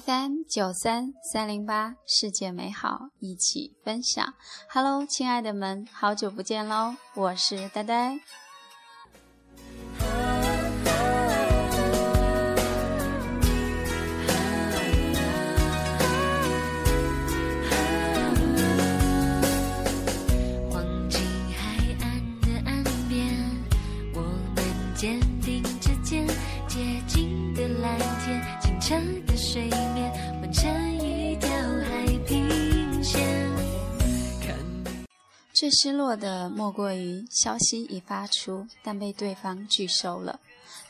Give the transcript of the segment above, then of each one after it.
FM 九三三零八，世界美好，一起分享。Hello，亲爱的们，好久不见喽！我是呆呆。最失落的莫过于消息已发出，但被对方拒收了。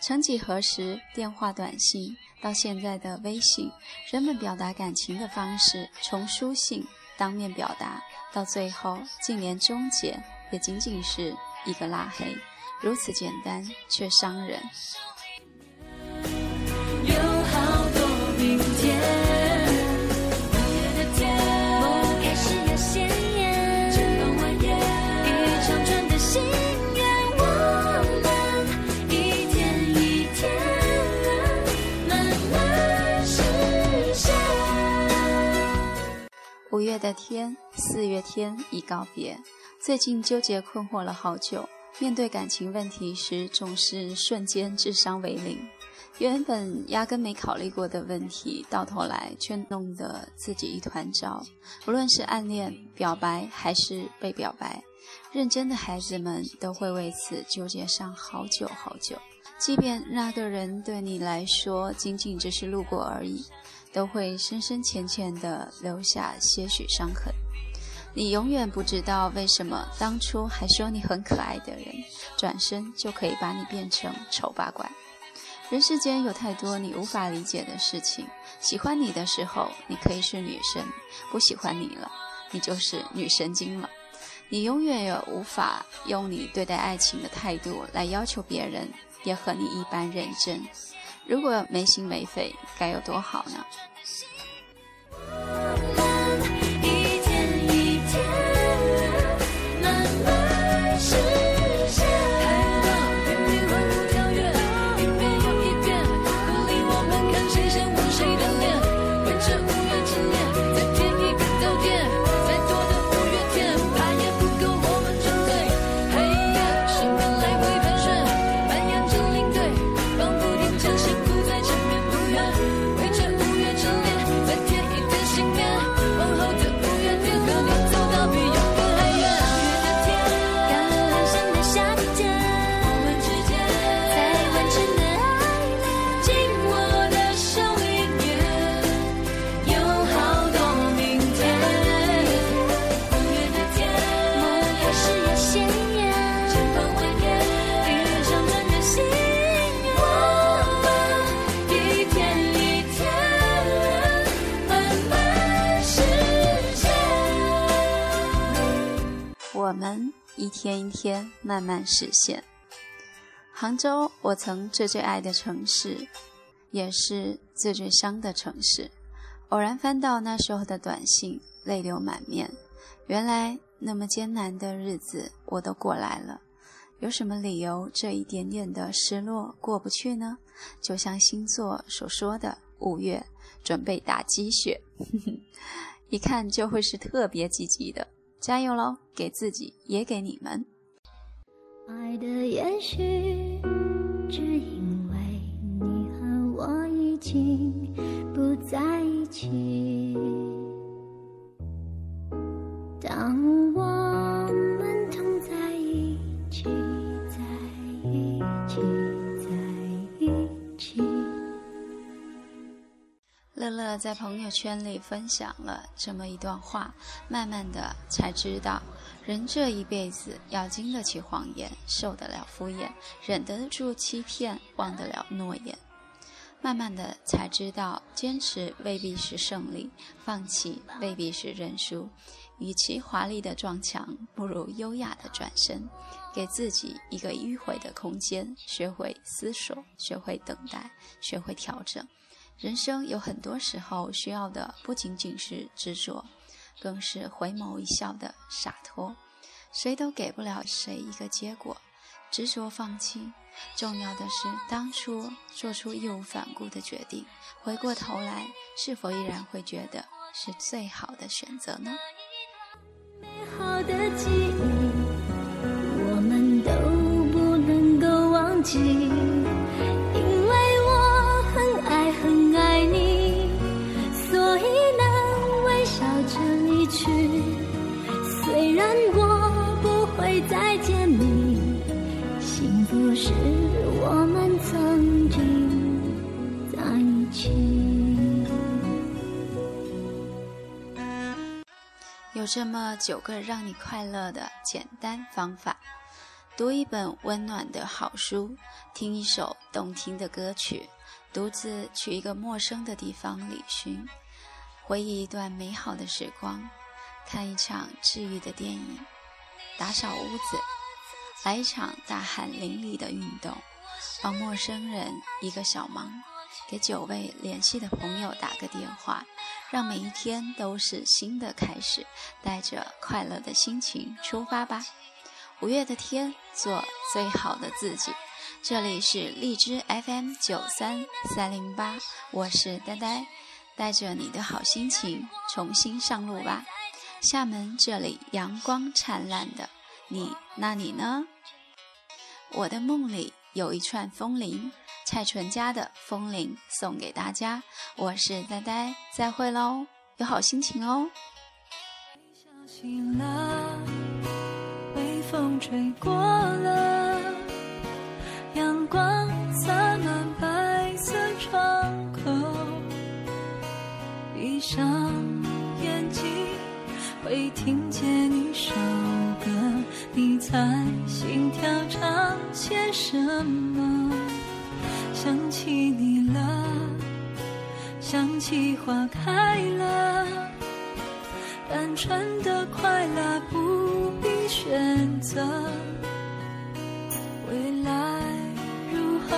曾几何时，电话、短信到现在的微信，人们表达感情的方式从书信、当面表达，到最后竟连终结也仅仅是一个拉黑，如此简单却伤人。月的天，四月天已告别。最近纠结困惑了好久，面对感情问题时，总是瞬间智商为零。原本压根没考虑过的问题，到头来却弄得自己一团糟。无论是暗恋、表白还是被表白，认真的孩子们都会为此纠结上好久好久。即便那个人对你来说仅仅只是路过而已。都会深深浅浅地留下些许伤痕。你永远不知道为什么当初还说你很可爱的人，转身就可以把你变成丑八怪。人世间有太多你无法理解的事情。喜欢你的时候，你可以是女神；不喜欢你了，你就是女神经了。你永远也无法用你对待爱情的态度来要求别人也和你一般认真。如果没心没肺，该有多好呢？我们一天一天慢慢实现。杭州，我曾最最爱的城市，也是最最伤的城市。偶然翻到那时候的短信，泪流满面。原来那么艰难的日子我都过来了，有什么理由这一点点的失落过不去呢？就像星座所说的，五月准备打鸡血，一看就会是特别积极的。加油喽！给自己，也给你们。爱的延续只因为你和我已经不在一起。在朋友圈里分享了这么一段话，慢慢的才知道，人这一辈子要经得起谎言，受得了敷衍，忍得住欺骗，忘得了诺言。慢慢的才知道，坚持未必是胜利，放弃未必是认输。与其华丽的撞墙，不如优雅的转身，给自己一个迂回的空间，学会思索，学会等待，学会调整。人生有很多时候需要的不仅仅是执着，更是回眸一笑的洒脱。谁都给不了谁一个结果，执着放弃。重要的是，当初做出义无反顾的决定，回过头来，是否依然会觉得是最好的选择呢？美好的记忆，我们都不能够忘记，有这么九个让你快乐的简单方法：读一本温暖的好书，听一首动听的歌曲，独自去一个陌生的地方旅行，回忆一段美好的时光，看一场治愈的电影，打扫屋子，来一场大汗淋漓的运动，帮陌生人一个小忙。给久未联系的朋友打个电话，让每一天都是新的开始，带着快乐的心情出发吧。五月的天，做最好的自己。这里是荔枝 FM 九三三零八，我是呆呆，带着你的好心情重新上路吧。厦门这里阳光灿烂的，你那你呢？我的梦里有一串风铃。蔡淳佳的《风铃》送给大家，我是呆呆，再会喽，有好心情哦。醒了，微风吹过了，阳光洒满白色窗口，闭上会听见一首歌，你猜心跳唱些什么？想起你了，想起花开了，单纯的快乐不必选择。未来如何，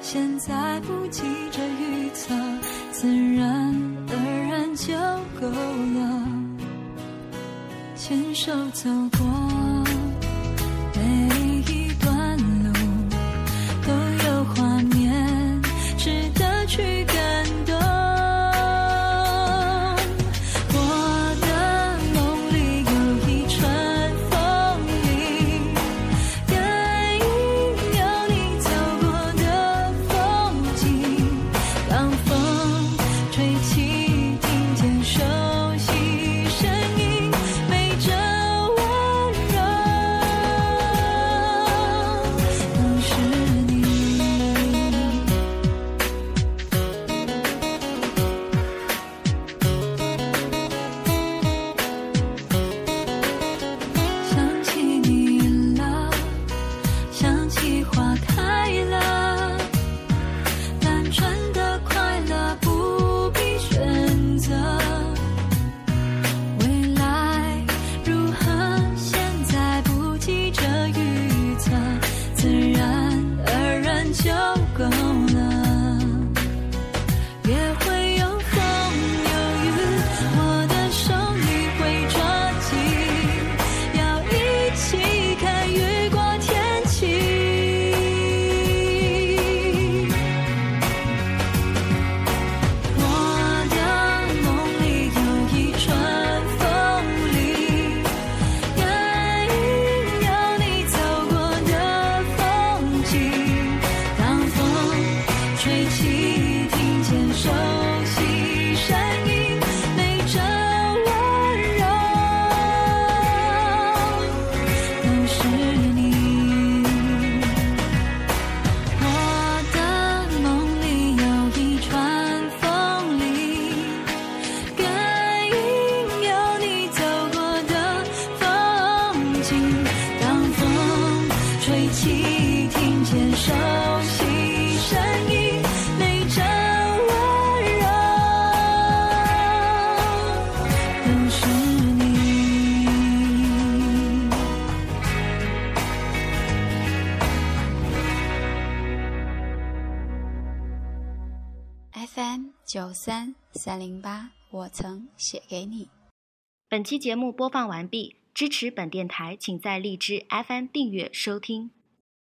现在不急着预测，自然而然就够了。牵手走过每一段路都有画面值得去感动。我的梦里有一串风铃感应有你走过的风景让并肩手九三三零八，我曾写给你。本期节目播放完毕，支持本电台，请在荔枝 FM 订阅收听。